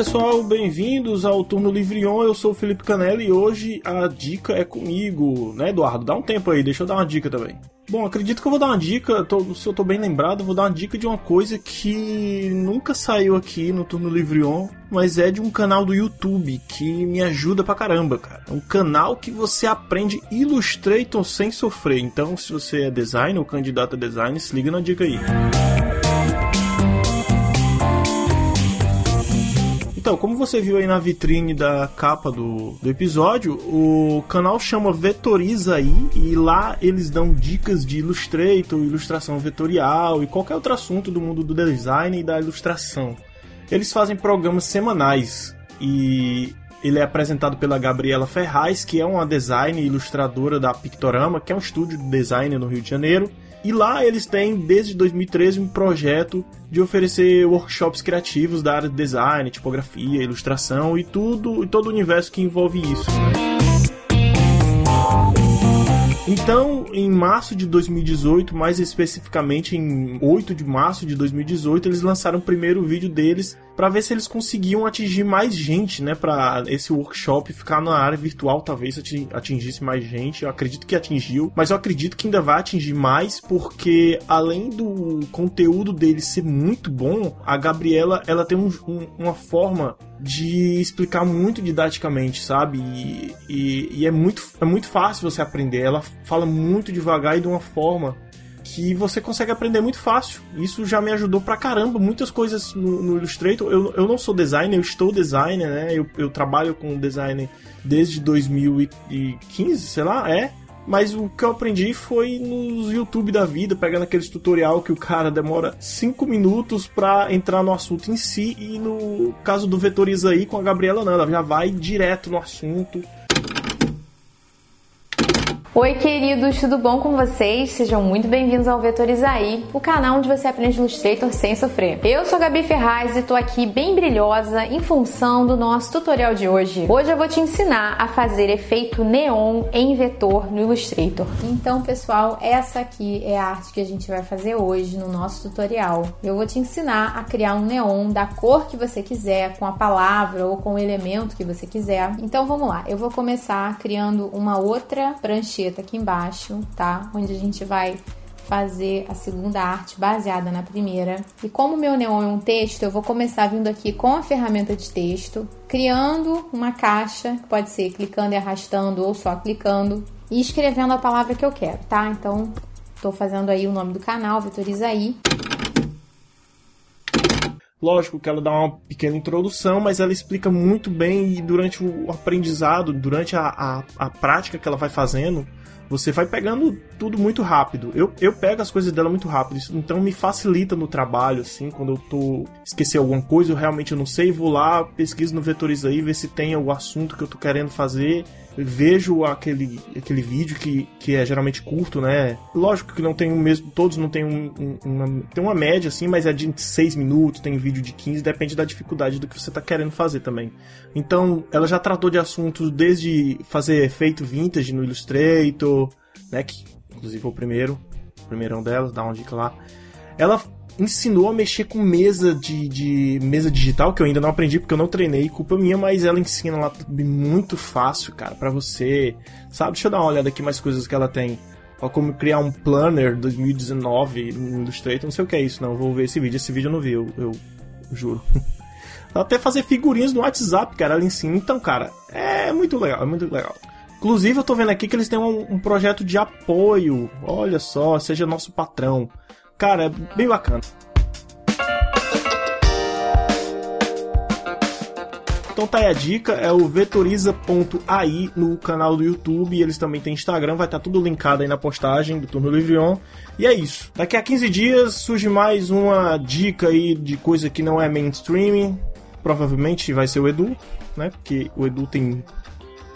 Pessoal, bem-vindos ao Turno Livre On. Eu sou o Felipe Canella e hoje a dica é comigo, né, Eduardo? Dá um tempo aí, deixa eu dar uma dica também. Bom, acredito que eu vou dar uma dica, tô, se eu tô bem lembrado, vou dar uma dica de uma coisa que nunca saiu aqui no Turno Livre On, mas é de um canal do YouTube que me ajuda pra caramba, cara. É um canal que você aprende Illustrator sem sofrer. Então, se você é designer ou candidato a design, se liga na dica aí. Então, como você viu aí na vitrine da capa do, do episódio, o canal chama Vetoriza e lá eles dão dicas de Illustrator, ilustração vetorial e qualquer outro assunto do mundo do design e da ilustração. Eles fazem programas semanais e ele é apresentado pela Gabriela Ferraz, que é uma design e ilustradora da Pictorama, que é um estúdio de design no Rio de Janeiro. E lá eles têm, desde 2013, um projeto de oferecer workshops criativos da área de design, tipografia, ilustração e tudo, e todo o universo que envolve isso. Então, em março de 2018, mais especificamente em 8 de março de 2018, eles lançaram o primeiro vídeo deles para ver se eles conseguiam atingir mais gente, né, para esse workshop ficar na área virtual, talvez atingisse mais gente. Eu acredito que atingiu, mas eu acredito que ainda vai atingir mais porque além do conteúdo dele ser muito bom, a Gabriela, ela tem um, um, uma forma de explicar muito didaticamente, sabe? E, e, e, é, muito, é muito fácil você aprender. Ela fala muito devagar e de uma forma que você consegue aprender muito fácil. Isso já me ajudou pra caramba. Muitas coisas no, no Illustrator. Eu, eu não sou designer, eu estou designer, né? Eu, eu trabalho com design desde 2015, sei lá, é. Mas o que eu aprendi foi nos YouTube da vida, pegando aqueles tutorial que o cara demora 5 minutos para entrar no assunto em si. E no caso do Vetoriza aí com a Gabriela, não, ela já vai direto no assunto Oi, queridos, tudo bom com vocês? Sejam muito bem-vindos ao Vetorizaí, o canal onde você aprende Illustrator sem sofrer. Eu sou a Gabi Ferraz e tô aqui bem brilhosa em função do nosso tutorial de hoje. Hoje eu vou te ensinar a fazer efeito neon em vetor no Illustrator. Então, pessoal, essa aqui é a arte que a gente vai fazer hoje no nosso tutorial. Eu vou te ensinar a criar um neon da cor que você quiser, com a palavra ou com o elemento que você quiser. Então, vamos lá. Eu vou começar criando uma outra prancheta aqui embaixo, tá? Onde a gente vai fazer a segunda arte baseada na primeira. E como meu neon é um texto, eu vou começar vindo aqui com a ferramenta de texto, criando uma caixa, que pode ser clicando e arrastando ou só clicando, e escrevendo a palavra que eu quero, tá? Então, estou fazendo aí o nome do canal, Vitorizaí. Lógico que ela dá uma pequena introdução, mas ela explica muito bem e durante o aprendizado, durante a, a, a prática que ela vai fazendo, você vai pegando tudo muito rápido. Eu, eu pego as coisas dela muito rápido, isso então me facilita no trabalho, assim, quando eu tô esquecer alguma coisa, eu realmente não sei, vou lá, pesquiso no Vetoriza aí, ver se tem o assunto que eu tô querendo fazer vejo aquele, aquele vídeo que, que é geralmente curto, né? Lógico que não tem o mesmo, todos não tem um, um, uma, tem uma média assim, mas é de 6 minutos, tem vídeo de 15, depende da dificuldade do que você tá querendo fazer também. Então, ela já tratou de assuntos desde fazer efeito vintage no Illustrator, né? Que inclusive o primeiro, o primeirão delas, dá uma dica lá. Ela ensinou a mexer com mesa de, de, mesa digital, que eu ainda não aprendi porque eu não treinei, culpa minha, mas ela ensina lá muito fácil, cara, para você, sabe? Deixa eu dar uma olhada aqui mais coisas que ela tem. Ó, como criar um planner 2019 no Illustrator, não sei o que é isso, não, vou ver esse vídeo, esse vídeo eu não vi, eu, eu juro. Até fazer figurinhas no WhatsApp, cara, ela ensina. Então, cara, é muito legal, é muito legal. Inclusive, eu tô vendo aqui que eles têm um, um projeto de apoio. Olha só, seja nosso patrão. Cara, é bem bacana. Então tá aí a dica, é o vetoriza.ai no canal do YouTube, eles também têm Instagram, vai estar tá tudo linkado aí na postagem do Turno Livre. E é isso. Daqui a 15 dias surge mais uma dica aí de coisa que não é mainstream. Provavelmente vai ser o Edu, né? Porque o Edu tem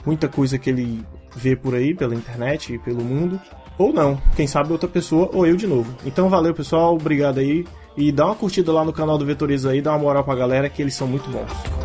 muita coisa que ele vê por aí, pela internet e pelo mundo. Ou não, quem sabe outra pessoa ou eu de novo. Então valeu pessoal, obrigado aí. E dá uma curtida lá no canal do Vetoriza aí, dá uma moral pra galera que eles são muito bons.